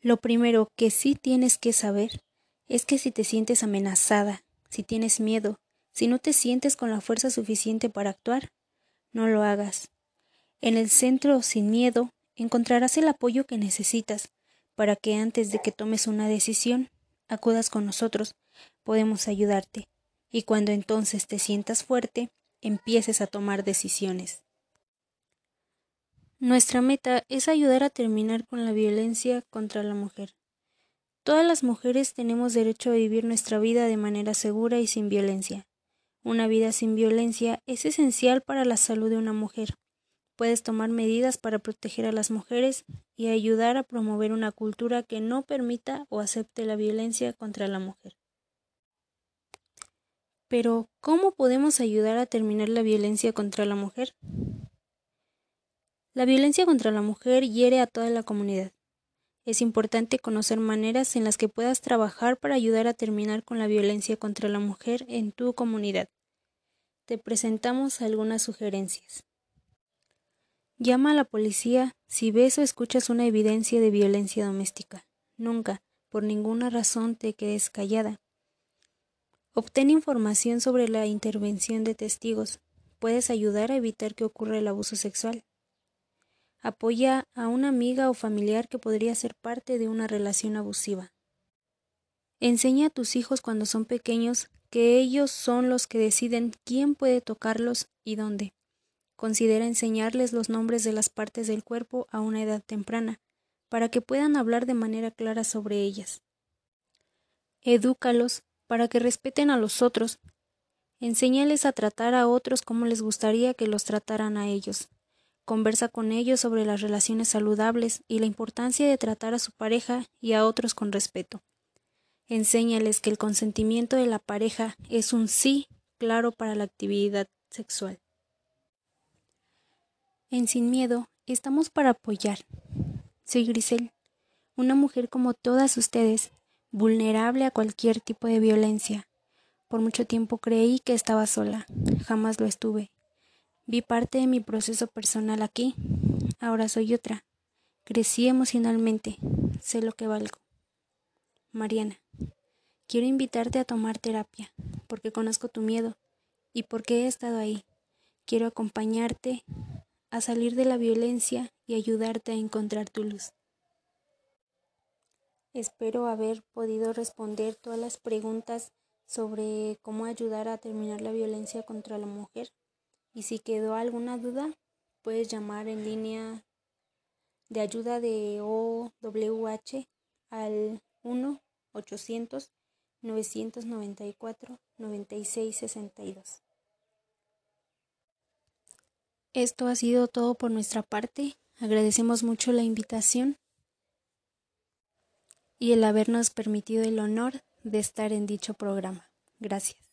Lo primero que sí tienes que saber es que si te sientes amenazada, si tienes miedo, si no te sientes con la fuerza suficiente para actuar, no lo hagas. En el centro sin miedo encontrarás el apoyo que necesitas para que antes de que tomes una decisión acudas con nosotros, podemos ayudarte, y cuando entonces te sientas fuerte, empieces a tomar decisiones. Nuestra meta es ayudar a terminar con la violencia contra la mujer. Todas las mujeres tenemos derecho a vivir nuestra vida de manera segura y sin violencia. Una vida sin violencia es esencial para la salud de una mujer. Puedes tomar medidas para proteger a las mujeres y ayudar a promover una cultura que no permita o acepte la violencia contra la mujer. Pero, ¿cómo podemos ayudar a terminar la violencia contra la mujer? La violencia contra la mujer hiere a toda la comunidad. Es importante conocer maneras en las que puedas trabajar para ayudar a terminar con la violencia contra la mujer en tu comunidad. Te presentamos algunas sugerencias. Llama a la policía si ves o escuchas una evidencia de violencia doméstica. Nunca, por ninguna razón, te quedes callada. Obtén información sobre la intervención de testigos. Puedes ayudar a evitar que ocurra el abuso sexual. Apoya a una amiga o familiar que podría ser parte de una relación abusiva. Enseña a tus hijos cuando son pequeños que ellos son los que deciden quién puede tocarlos y dónde. Considera enseñarles los nombres de las partes del cuerpo a una edad temprana, para que puedan hablar de manera clara sobre ellas. Edúcalos para que respeten a los otros. Enséñales a tratar a otros como les gustaría que los trataran a ellos. Conversa con ellos sobre las relaciones saludables y la importancia de tratar a su pareja y a otros con respeto. Enséñales que el consentimiento de la pareja es un sí claro para la actividad sexual. En Sin Miedo estamos para apoyar. Soy Grisel, una mujer como todas ustedes, vulnerable a cualquier tipo de violencia. Por mucho tiempo creí que estaba sola, jamás lo estuve. Vi parte de mi proceso personal aquí, ahora soy otra. Crecí emocionalmente, sé lo que valgo. Mariana, quiero invitarte a tomar terapia, porque conozco tu miedo y porque he estado ahí. Quiero acompañarte a salir de la violencia y ayudarte a encontrar tu luz. Espero haber podido responder todas las preguntas sobre cómo ayudar a terminar la violencia contra la mujer. Y si quedó alguna duda, puedes llamar en línea de ayuda de OWH al 1 800 994 9662. Esto ha sido todo por nuestra parte. Agradecemos mucho la invitación y el habernos permitido el honor de estar en dicho programa. Gracias.